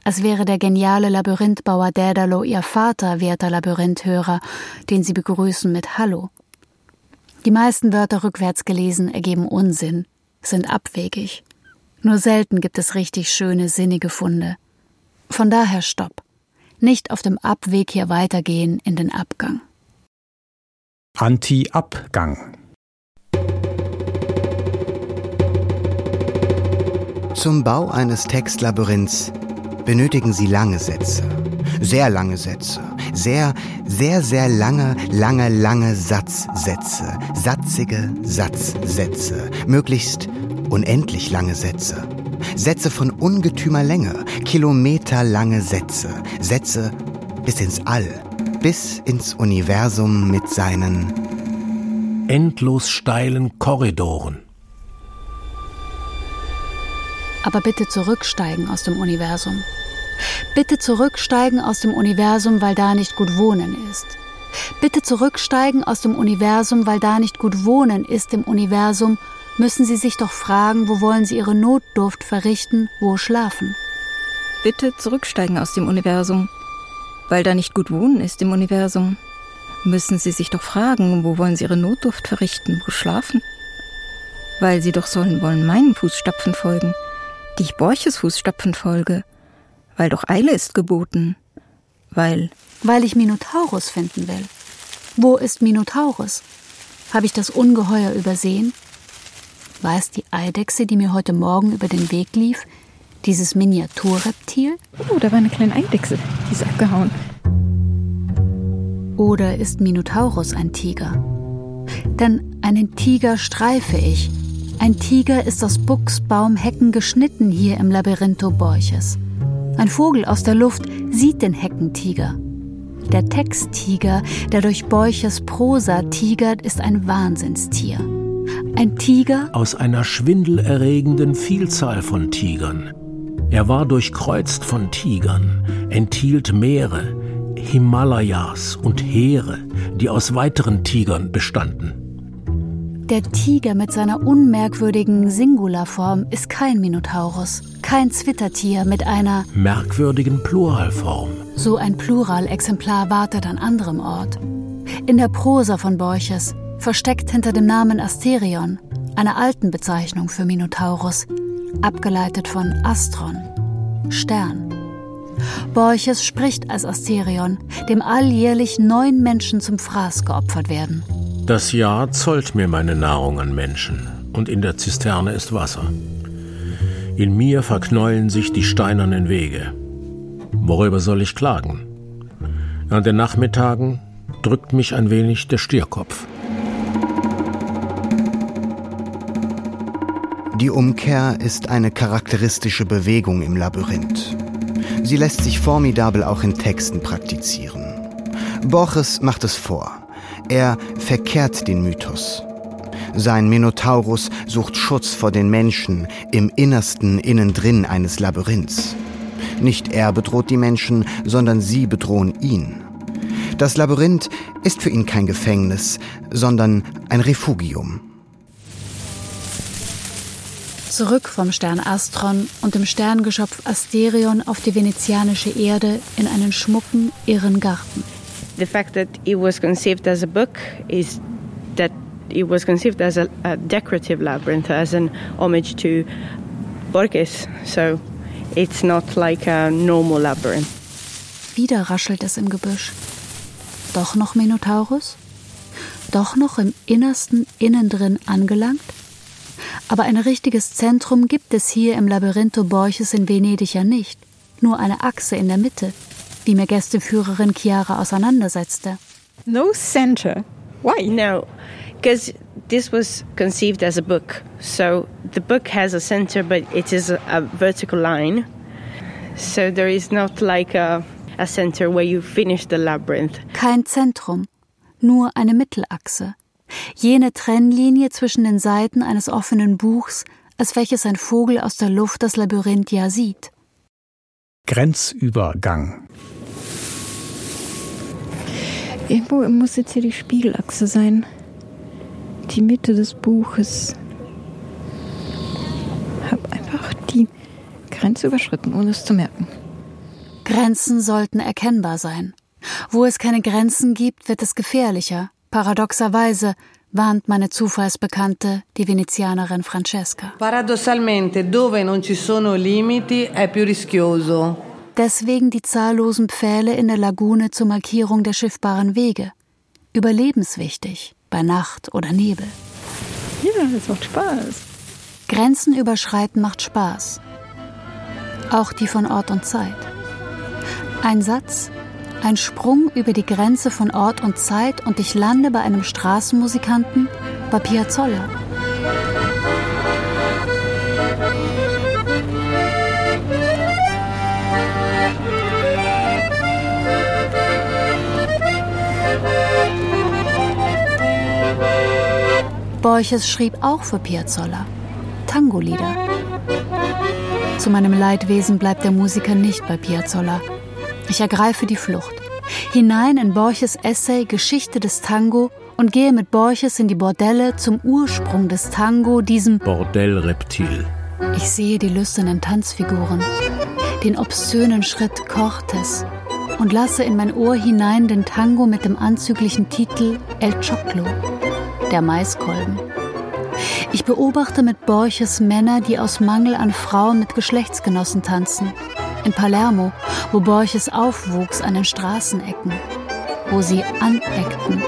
Als wäre der geniale Labyrinthbauer Daedalo ihr Vater, werter Labyrinthhörer, den sie begrüßen mit Hallo. Die meisten Wörter rückwärts gelesen ergeben Unsinn, sind abwegig. Nur selten gibt es richtig schöne, sinnige Funde. Von daher Stopp. Nicht auf dem Abweg hier weitergehen in den Abgang. Anti-Abgang. Zum Bau eines Textlabyrinths benötigen Sie lange Sätze. Sehr lange Sätze. Sehr, sehr, sehr lange, lange, lange Satzsätze. Satzige Satzsätze. Möglichst unendlich lange Sätze. Sätze von ungetümer Länge. Kilometerlange Sätze. Sätze bis ins All. Bis ins Universum mit seinen endlos steilen Korridoren. Aber bitte zurücksteigen aus dem Universum. Bitte zurücksteigen aus dem Universum, weil da nicht gut wohnen ist. Bitte zurücksteigen aus dem Universum, weil da nicht gut wohnen ist im Universum, müssen Sie sich doch fragen, wo wollen Sie Ihre Notdurft verrichten, wo schlafen. Bitte zurücksteigen aus dem Universum, weil da nicht gut wohnen ist im Universum. Müssen Sie sich doch fragen, wo wollen Sie Ihre Notdurft verrichten, wo schlafen? Weil Sie doch sollen wollen meinen Fußstapfen folgen, die ich Borches Fußstapfen folge, weil doch Eile ist geboten, weil. Weil ich Minotaurus finden will. Wo ist Minotaurus? Habe ich das Ungeheuer übersehen? War es die Eidechse, die mir heute Morgen über den Weg lief? Dieses Miniaturreptil? Oh, da war eine kleine Eidechse. Die ist abgehauen. Oder ist Minotaurus ein Tiger? Denn einen Tiger streife ich, ein Tiger ist aus Buchsbaumhecken geschnitten hier im Labyrintho Borches. Ein Vogel aus der Luft sieht den Heckentiger. Der Texttiger, der durch Borches Prosa tigert, ist ein Wahnsinnstier. Ein Tiger aus einer schwindelerregenden Vielzahl von Tigern. Er war durchkreuzt von Tigern, enthielt Meere, Himalayas und Heere, die aus weiteren Tigern bestanden. Der Tiger mit seiner unmerkwürdigen Singularform ist kein Minotaurus, kein Zwittertier mit einer merkwürdigen Pluralform. So ein Pluralexemplar wartet an anderem Ort. In der Prosa von Borches, versteckt hinter dem Namen Asterion, einer alten Bezeichnung für Minotaurus, abgeleitet von Astron, Stern. Borches spricht als Asterion, dem alljährlich neun Menschen zum Fraß geopfert werden. Das Jahr zollt mir meine Nahrung an Menschen, und in der Zisterne ist Wasser. In mir verknäulen sich die steinernen Wege. Worüber soll ich klagen? An den Nachmittagen drückt mich ein wenig der Stierkopf. Die Umkehr ist eine charakteristische Bewegung im Labyrinth. Sie lässt sich formidabel auch in Texten praktizieren. Borges macht es vor. Er verkehrt den Mythos. Sein Minotaurus sucht Schutz vor den Menschen im innersten Innendrin eines Labyrinths. Nicht er bedroht die Menschen, sondern sie bedrohen ihn. Das Labyrinth ist für ihn kein Gefängnis, sondern ein Refugium. Zurück vom Stern Astron und dem Sterngeschöpf Asterion auf die venezianische Erde in einen schmucken, irren Garten. The fact that it was conceived as a book is that it was conceived as a, a decorative labyrinth, as an homage to Borges. So it's not like a normal labyrinth. Wieder raschelt es im Gebüsch. Doch noch Minotaurus? Doch noch im innersten Innendrin angelangt? Aber ein richtiges Zentrum gibt es hier im Labyrintho Borches in Venedig ja nicht. Nur eine Achse in der Mitte, wie mir Gästeführerin Chiara auseinandersetzte. No center. Why? No, because this was conceived as a book. So the book has a center, but it is a, vertical line. So there is not like a, a center where you finish the labyrinth. Kein Zentrum, nur eine Mittelachse. Jene Trennlinie zwischen den Seiten eines offenen Buchs, als welches ein Vogel aus der Luft das Labyrinth ja sieht. Grenzübergang. Irgendwo muss jetzt hier die Spiegelachse sein. Die Mitte des Buches. Hab einfach die Grenze überschritten, ohne es zu merken. Grenzen sollten erkennbar sein. Wo es keine Grenzen gibt, wird es gefährlicher. Paradoxerweise warnt meine Zufallsbekannte, die Venezianerin Francesca. Paradossalmente, dove non ci sono limiti è più rischioso. Deswegen die zahllosen Pfähle in der Lagune zur Markierung der schiffbaren Wege. Überlebenswichtig, bei Nacht oder Nebel. Ja, das macht Spaß. Grenzen überschreiten macht Spaß. Auch die von Ort und Zeit. Ein Satz, ein Sprung über die Grenze von Ort und Zeit und ich lande bei einem Straßenmusikanten, bei Piazzolla. Borches schrieb auch für Piazzolla Tango-Lieder. Zu meinem Leidwesen bleibt der Musiker nicht bei Piazzolla. Ich ergreife die Flucht. Hinein in Borches Essay Geschichte des Tango und gehe mit Borches in die Bordelle zum Ursprung des Tango, diesem Bordellreptil. Ich sehe die lüsternen Tanzfiguren, den obszönen Schritt Cortes und lasse in mein Ohr hinein den Tango mit dem anzüglichen Titel El Choclo, der Maiskolben. Ich beobachte mit Borches Männer, die aus Mangel an Frauen mit Geschlechtsgenossen tanzen. In Palermo, wo Borches aufwuchs an den Straßenecken, wo sie aneckten.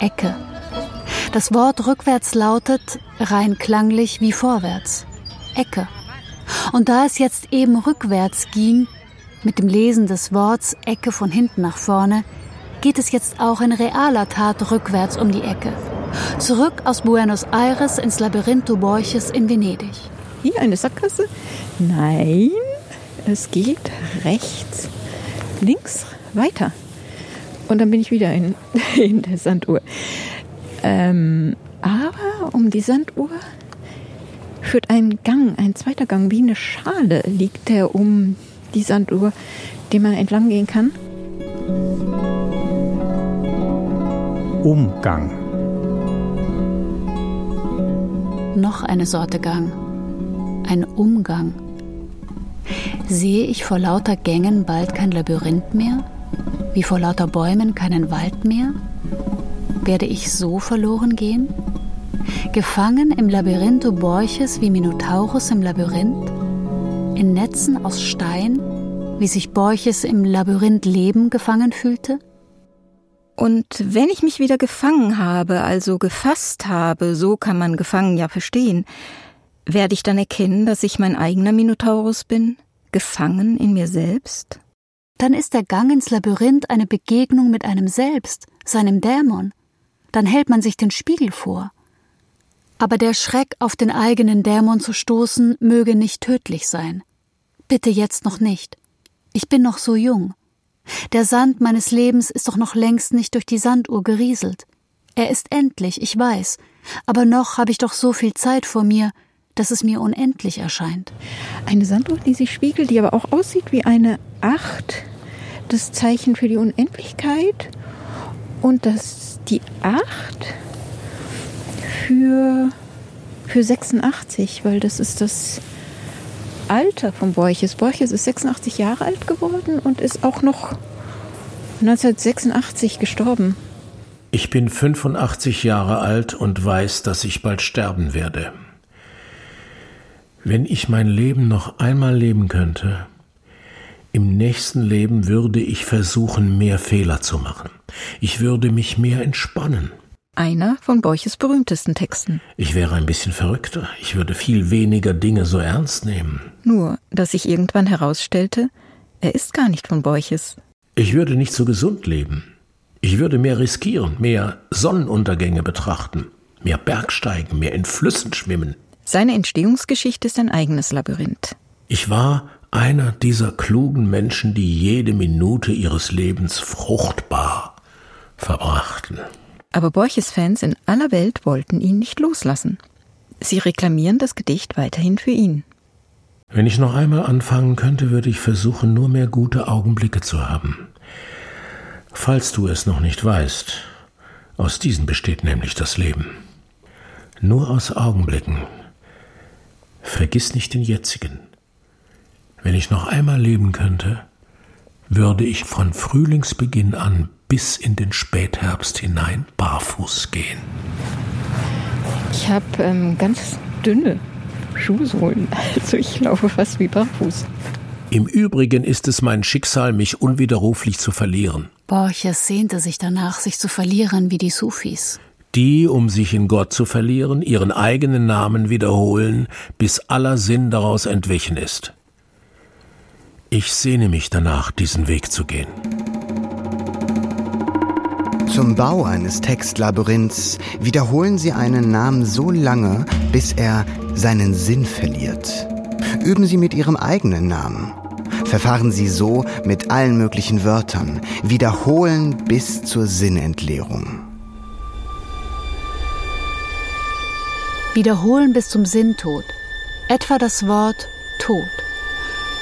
Ecke. Das Wort rückwärts lautet rein klanglich wie vorwärts. Ecke. Und da es jetzt eben rückwärts ging, mit dem Lesen des Worts Ecke von hinten nach vorne, geht es jetzt auch in realer Tat rückwärts um die Ecke. Zurück aus Buenos Aires ins Labyrintho Borches in Venedig. Hier eine Sackgasse? Nein, es geht rechts, links, weiter. Und dann bin ich wieder in, *laughs* in der Sanduhr. Ähm, aber um die Sanduhr führt ein Gang, ein zweiter Gang, wie eine Schale liegt der um die Sanduhr, den man entlang gehen kann. Umgang. Noch eine Sorte Gang. Ein Umgang. Sehe ich vor lauter Gängen bald kein Labyrinth mehr? Wie vor lauter Bäumen keinen Wald mehr? Werde ich so verloren gehen? Gefangen im Labyrintho Borches wie Minotaurus im Labyrinth? In Netzen aus Stein, wie sich Borches im Labyrinth Leben gefangen fühlte? Und wenn ich mich wieder gefangen habe, also gefasst habe, so kann man gefangen ja verstehen, werde ich dann erkennen, dass ich mein eigener Minotaurus bin, gefangen in mir selbst? Dann ist der Gang ins Labyrinth eine Begegnung mit einem selbst, seinem Dämon. Dann hält man sich den Spiegel vor. Aber der Schreck, auf den eigenen Dämon zu stoßen, möge nicht tödlich sein. Bitte jetzt noch nicht. Ich bin noch so jung. Der Sand meines Lebens ist doch noch längst nicht durch die Sanduhr gerieselt. Er ist endlich, ich weiß, aber noch habe ich doch so viel Zeit vor mir, dass es mir unendlich erscheint. Eine Sanduhr, die sich spiegelt, die aber auch aussieht wie eine Acht, das Zeichen für die Unendlichkeit und das die Acht für, für 86, weil das ist das Alter von Borches. Borches ist 86 Jahre alt geworden und ist auch noch 1986 gestorben. Ich bin 85 Jahre alt und weiß, dass ich bald sterben werde. Wenn ich mein Leben noch einmal leben könnte, im nächsten Leben würde ich versuchen, mehr Fehler zu machen. Ich würde mich mehr entspannen. Einer von Borches berühmtesten Texten. Ich wäre ein bisschen verrückter. Ich würde viel weniger Dinge so ernst nehmen. Nur, dass sich irgendwann herausstellte, er ist gar nicht von Borches. Ich würde nicht so gesund leben. Ich würde mehr riskieren, mehr Sonnenuntergänge betrachten, mehr Bergsteigen, mehr in Flüssen schwimmen. Seine Entstehungsgeschichte ist ein eigenes Labyrinth. Ich war einer dieser klugen Menschen, die jede Minute ihres Lebens fruchtbar verbrachten. Aber Borches Fans in aller Welt wollten ihn nicht loslassen. Sie reklamieren das Gedicht weiterhin für ihn. Wenn ich noch einmal anfangen könnte, würde ich versuchen, nur mehr gute Augenblicke zu haben. Falls du es noch nicht weißt, aus diesen besteht nämlich das Leben. Nur aus Augenblicken. Vergiss nicht den jetzigen. Wenn ich noch einmal leben könnte, würde ich von Frühlingsbeginn an bis in den Spätherbst hinein barfuß gehen. Ich habe ähm, ganz dünne Schuhsohlen, *laughs* also ich laufe fast wie barfuß. Im Übrigen ist es mein Schicksal, mich unwiderruflich zu verlieren. Borches sehnte sich danach, sich zu verlieren wie die Sufis. Die, um sich in Gott zu verlieren, ihren eigenen Namen wiederholen, bis aller Sinn daraus entwichen ist. Ich sehne mich danach, diesen Weg zu gehen. Zum Bau eines Textlabyrinths wiederholen Sie einen Namen so lange, bis er seinen Sinn verliert. Üben Sie mit Ihrem eigenen Namen. Verfahren Sie so mit allen möglichen Wörtern. Wiederholen bis zur Sinnentleerung. Wiederholen bis zum Sinntod. Etwa das Wort Tod.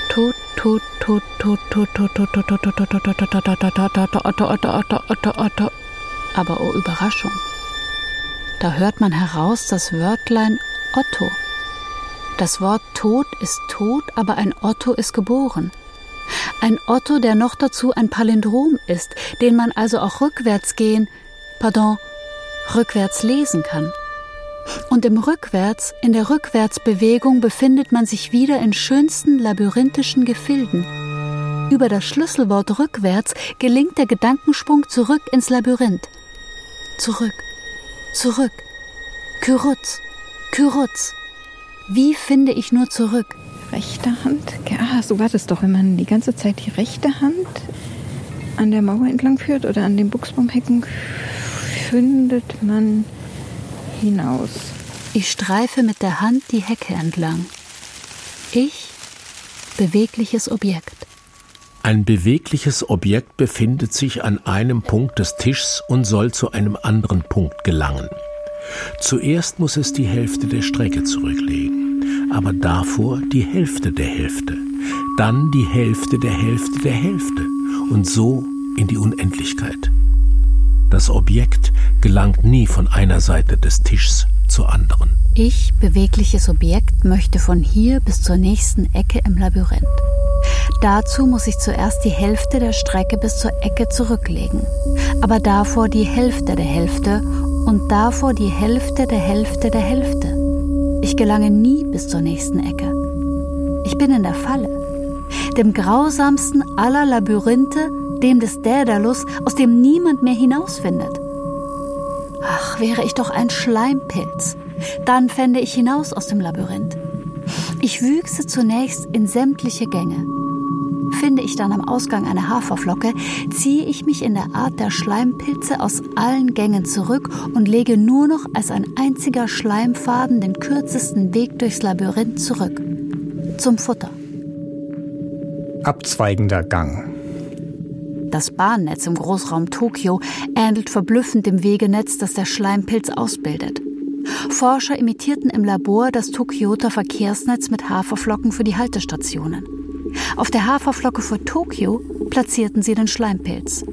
Tod, Tod, Tod, Tod, Tod, Tod, Tod, Tod, Tod, Tod, Otto, Otto, Otto, Otto, Otto. Aber oh Überraschung. Da hört man heraus das Wörtlein Otto. Das Wort Tod ist tot, aber ein Otto ist geboren. Ein Otto, der noch dazu ein Palindrom ist, den man also auch rückwärts gehen, pardon, rückwärts lesen kann. Und im Rückwärts, in der Rückwärtsbewegung befindet man sich wieder in schönsten labyrinthischen Gefilden. Über das Schlüsselwort rückwärts gelingt der Gedankensprung zurück ins Labyrinth. Zurück, zurück, Kyrutz, Kyrutz. Wie finde ich nur zurück? Rechte Hand? Ja, so war das doch, wenn man die ganze Zeit die rechte Hand an der Mauer entlang führt oder an den Buchsbaumhecken, findet man hinaus. Ich streife mit der Hand die Hecke entlang. Ich, bewegliches Objekt. Ein bewegliches Objekt befindet sich an einem Punkt des Tischs und soll zu einem anderen Punkt gelangen. Zuerst muss es die Hälfte der Strecke zurücklegen, aber davor die Hälfte der Hälfte, dann die Hälfte der Hälfte der Hälfte und so in die Unendlichkeit. Das Objekt gelangt nie von einer Seite des Tischs zur anderen. Ich, bewegliches Objekt, möchte von hier bis zur nächsten Ecke im Labyrinth. Dazu muss ich zuerst die Hälfte der Strecke bis zur Ecke zurücklegen, aber davor die Hälfte der Hälfte und davor die Hälfte der Hälfte der Hälfte. Ich gelange nie bis zur nächsten Ecke. Ich bin in der Falle, dem grausamsten aller Labyrinthe, dem des Daedalus, aus dem niemand mehr hinausfindet. Ach, wäre ich doch ein Schleimpilz, dann fände ich hinaus aus dem Labyrinth. Ich wüchse zunächst in sämtliche Gänge, Finde ich dann am Ausgang eine Haferflocke, ziehe ich mich in der Art der Schleimpilze aus allen Gängen zurück und lege nur noch als ein einziger Schleimfaden den kürzesten Weg durchs Labyrinth zurück. Zum Futter. Abzweigender Gang. Das Bahnnetz im Großraum Tokio ähnelt verblüffend dem Wegenetz, das der Schleimpilz ausbildet. Forscher imitierten im Labor das Tokioter Verkehrsnetz mit Haferflocken für die Haltestationen. Auf der Haferflocke vor Tokio platzierten sie den Schleimpilz.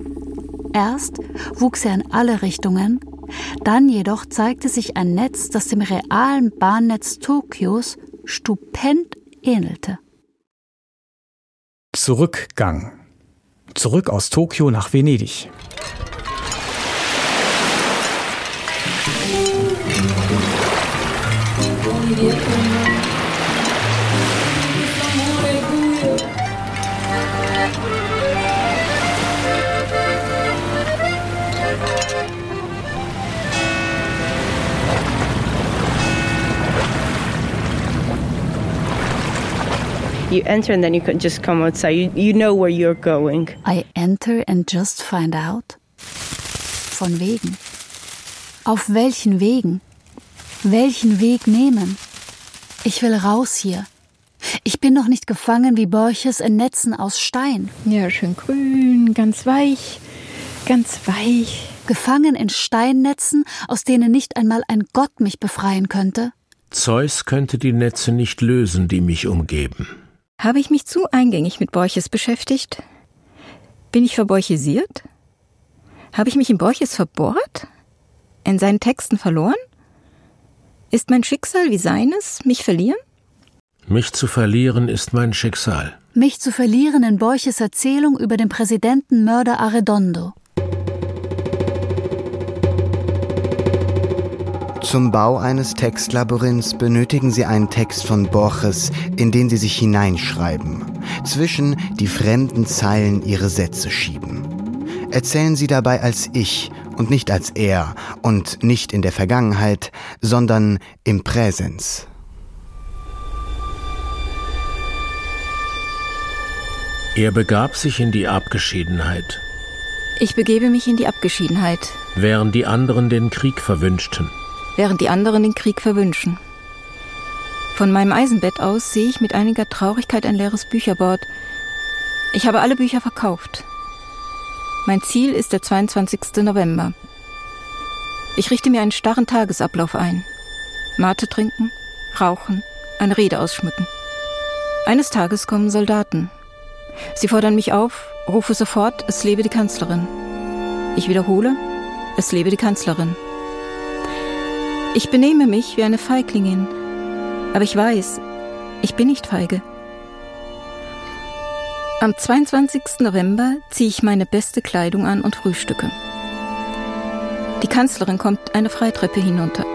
Erst wuchs er in alle Richtungen, dann jedoch zeigte sich ein Netz, das dem realen Bahnnetz Tokios stupend ähnelte. Zurückgang. Zurück aus Tokio nach Venedig. You enter and then you can just come outside. You, you know where you're going. I enter and just find out von Wegen. Auf welchen Wegen? Welchen Weg nehmen? Ich will raus hier. Ich bin doch nicht gefangen wie Borches in Netzen aus Stein. Ja, schön grün, ganz weich, ganz weich. Gefangen in Steinnetzen, aus denen nicht einmal ein Gott mich befreien könnte? Zeus könnte die Netze nicht lösen, die mich umgeben. Habe ich mich zu eingängig mit Borches beschäftigt? Bin ich verborchisiert? Habe ich mich in Borches verbohrt? In seinen Texten verloren? Ist mein Schicksal wie seines, mich verlieren? Mich zu verlieren ist mein Schicksal. Mich zu verlieren in Borches Erzählung über den Präsidentenmörder Arredondo. Zum Bau eines Textlabyrinths benötigen Sie einen Text von Borges, in den Sie sich hineinschreiben, zwischen die fremden Zeilen Ihre Sätze schieben. Erzählen Sie dabei als Ich und nicht als Er und nicht in der Vergangenheit, sondern im Präsens. Er begab sich in die Abgeschiedenheit, Ich begebe mich in die Abgeschiedenheit, während die anderen den Krieg verwünschten. Während die anderen den Krieg verwünschen. Von meinem Eisenbett aus sehe ich mit einiger Traurigkeit ein leeres Bücherbord. Ich habe alle Bücher verkauft. Mein Ziel ist der 22. November. Ich richte mir einen starren Tagesablauf ein. Mate trinken, rauchen, eine Rede ausschmücken. Eines Tages kommen Soldaten. Sie fordern mich auf, rufe sofort, es lebe die Kanzlerin. Ich wiederhole, es lebe die Kanzlerin. Ich benehme mich wie eine Feiglingin, aber ich weiß, ich bin nicht feige. Am 22. November ziehe ich meine beste Kleidung an und frühstücke. Die Kanzlerin kommt eine Freitreppe hinunter.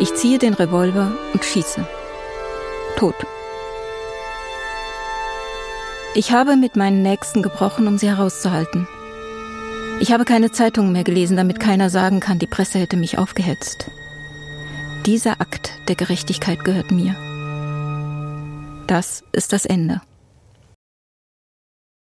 Ich ziehe den Revolver und schieße. Tot. Ich habe mit meinen Nächsten gebrochen, um sie herauszuhalten. Ich habe keine Zeitungen mehr gelesen, damit keiner sagen kann, die Presse hätte mich aufgehetzt. Dieser Akt der Gerechtigkeit gehört mir. Das ist das Ende.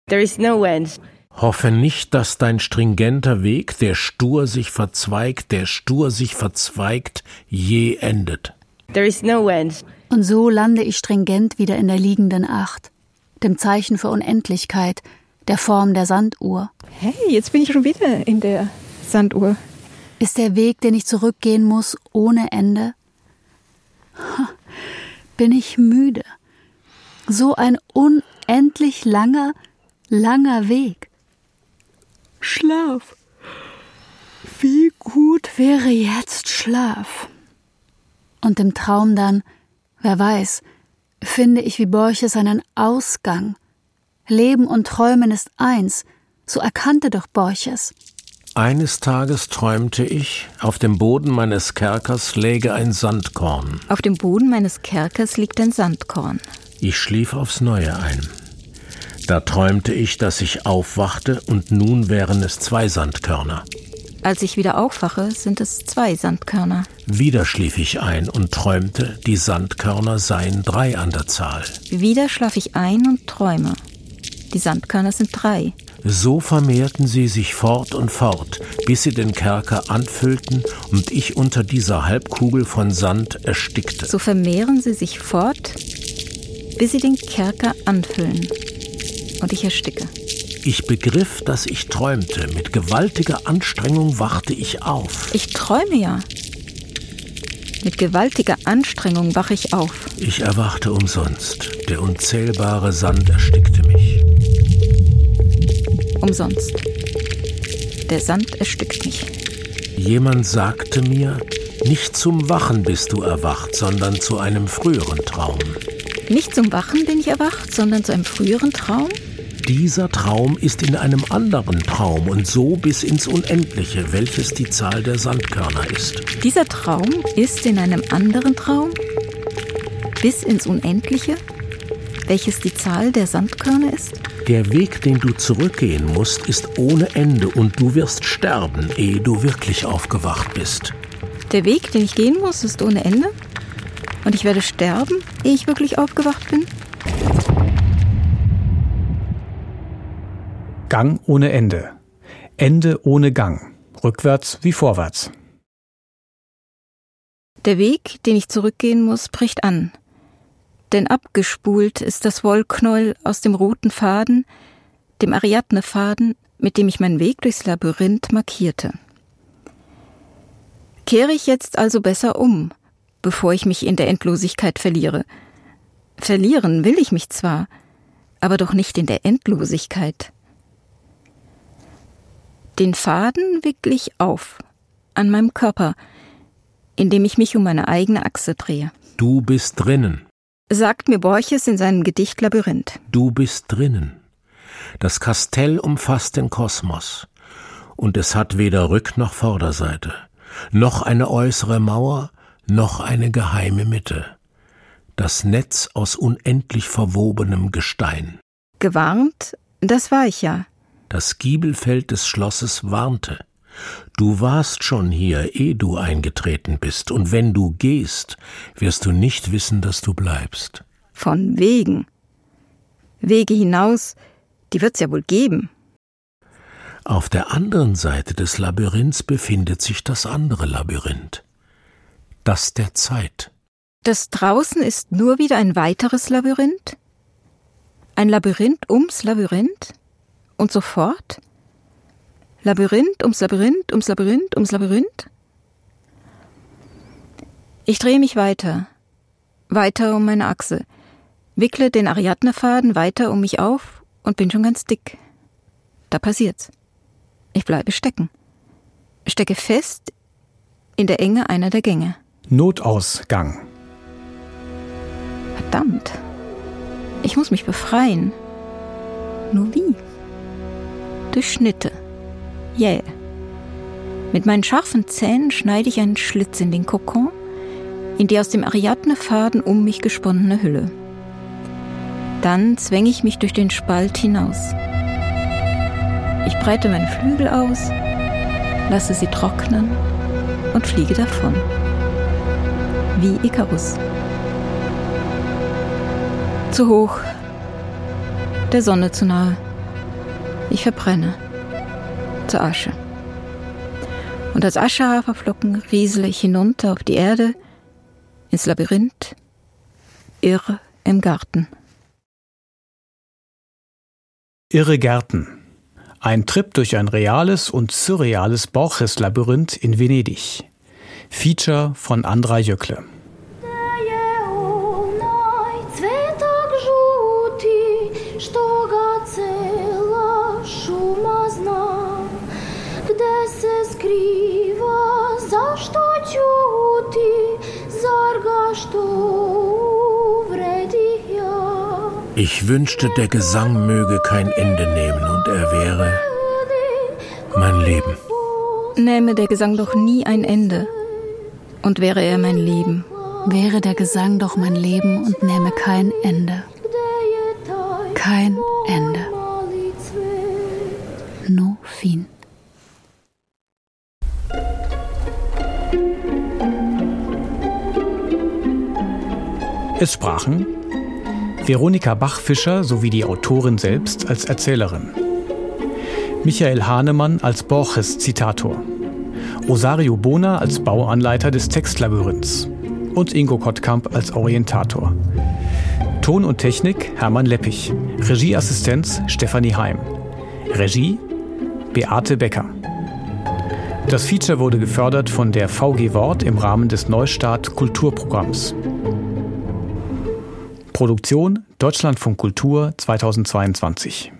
There is no end. Hoffe nicht, dass dein stringenter Weg, der stur sich verzweigt, der stur sich verzweigt, je endet. There is no end. Und so lande ich stringent wieder in der liegenden Acht, dem Zeichen für Unendlichkeit, der Form der Sanduhr. Hey, jetzt bin ich schon wieder in der Sanduhr. Ist der Weg, den ich zurückgehen muss, ohne Ende? Bin ich müde? So ein unendlich langer, langer Weg. Schlaf. Wie gut wäre jetzt Schlaf. Und im Traum dann, wer weiß, finde ich wie Borches einen Ausgang. Leben und Träumen ist eins, so erkannte doch Borches. Eines Tages träumte ich, auf dem Boden meines Kerkers läge ein Sandkorn. Auf dem Boden meines Kerkers liegt ein Sandkorn. Ich schlief aufs Neue ein. Da träumte ich, dass ich aufwachte und nun wären es zwei Sandkörner. Als ich wieder aufwache, sind es zwei Sandkörner. Wieder schlief ich ein und träumte, die Sandkörner seien drei an der Zahl. Wieder schlafe ich ein und träume. Die Sandkörner sind drei. So vermehrten sie sich fort und fort, bis sie den Kerker anfüllten und ich unter dieser Halbkugel von Sand erstickte. So vermehren sie sich fort, bis sie den Kerker anfüllen. Und ich ersticke. Ich begriff, dass ich träumte. Mit gewaltiger Anstrengung wachte ich auf. Ich träume ja. Mit gewaltiger Anstrengung wache ich auf. Ich erwachte umsonst. Der unzählbare Sand erstickte mich. Umsonst. Der Sand erstickt mich. Jemand sagte mir, nicht zum Wachen bist du erwacht, sondern zu einem früheren Traum. Nicht zum Wachen bin ich erwacht, sondern zu einem früheren Traum? Dieser Traum ist in einem anderen Traum und so bis ins Unendliche, welches die Zahl der Sandkörner ist. Dieser Traum ist in einem anderen Traum? Bis ins Unendliche? Welches die Zahl der Sandkörner ist? Der Weg, den du zurückgehen musst, ist ohne Ende und du wirst sterben, ehe du wirklich aufgewacht bist. Der Weg, den ich gehen muss, ist ohne Ende? Und ich werde sterben, ehe ich wirklich aufgewacht bin? Gang ohne Ende. Ende ohne Gang. rückwärts wie vorwärts. Der Weg, den ich zurückgehen muss, bricht an. Denn abgespult ist das Wollknäuel aus dem roten Faden, dem Ariadne-Faden, mit dem ich meinen Weg durchs Labyrinth markierte. Kehre ich jetzt also besser um, bevor ich mich in der Endlosigkeit verliere. Verlieren will ich mich zwar, aber doch nicht in der Endlosigkeit. Den Faden wickle ich auf, an meinem Körper, indem ich mich um meine eigene Achse drehe. Du bist drinnen. Sagt mir Borches in seinem Gedicht Labyrinth. Du bist drinnen. Das Kastell umfasst den Kosmos, und es hat weder Rück- noch Vorderseite, noch eine äußere Mauer, noch eine geheime Mitte. Das Netz aus unendlich verwobenem Gestein. Gewarnt, das war ich ja. Das Giebelfeld des Schlosses warnte. Du warst schon hier, ehe du eingetreten bist, und wenn du gehst, wirst du nicht wissen, dass du bleibst. Von wegen. Wege hinaus, die wird's ja wohl geben. Auf der anderen Seite des Labyrinths befindet sich das andere Labyrinth. Das der Zeit. Das draußen ist nur wieder ein weiteres Labyrinth? Ein Labyrinth ums Labyrinth? Und so fort? Labyrinth ums Labyrinth ums Labyrinth ums Labyrinth? Ich drehe mich weiter, weiter um meine Achse, wickle den Ariadne-Faden weiter um mich auf und bin schon ganz dick. Da passiert's. Ich bleibe stecken. Stecke fest in der Enge einer der Gänge. Notausgang. Verdammt. Ich muss mich befreien. Nur wie? Durch Schnitte. Jäh. Mit meinen scharfen Zähnen schneide ich einen Schlitz in den Kokon, in die aus dem Ariadne-Faden um mich gesponnene Hülle. Dann zwänge ich mich durch den Spalt hinaus. Ich breite meine Flügel aus, lasse sie trocknen und fliege davon. Wie Ikarus. Zu hoch, der Sonne zu nahe. Ich verbrenne zur Asche. Und als Aschehaferflocken riesele ich hinunter auf die Erde, ins Labyrinth, irre im Garten. Irre Gärten. Ein Trip durch ein reales und surreales Borges-Labyrinth in Venedig. Feature von Andra Jöckle. Ich wünschte, der Gesang möge kein Ende nehmen und er wäre mein Leben. Nähme der Gesang doch nie ein Ende und wäre er mein Leben. Wäre der Gesang doch mein Leben und nähme kein Ende. Kein Ende. No fin. Es sprachen Veronika Bachfischer sowie die Autorin selbst als Erzählerin. Michael Hahnemann als Borges-Zitator. Rosario Bona als Bauanleiter des Textlabyrinths. Und Ingo Kottkamp als Orientator. Ton und Technik Hermann Leppich. Regieassistenz Stefanie Heim. Regie Beate Becker. Das Feature wurde gefördert von der VG Wort im Rahmen des Neustart Kulturprogramms. Produktion Deutschlandfunk Kultur 2022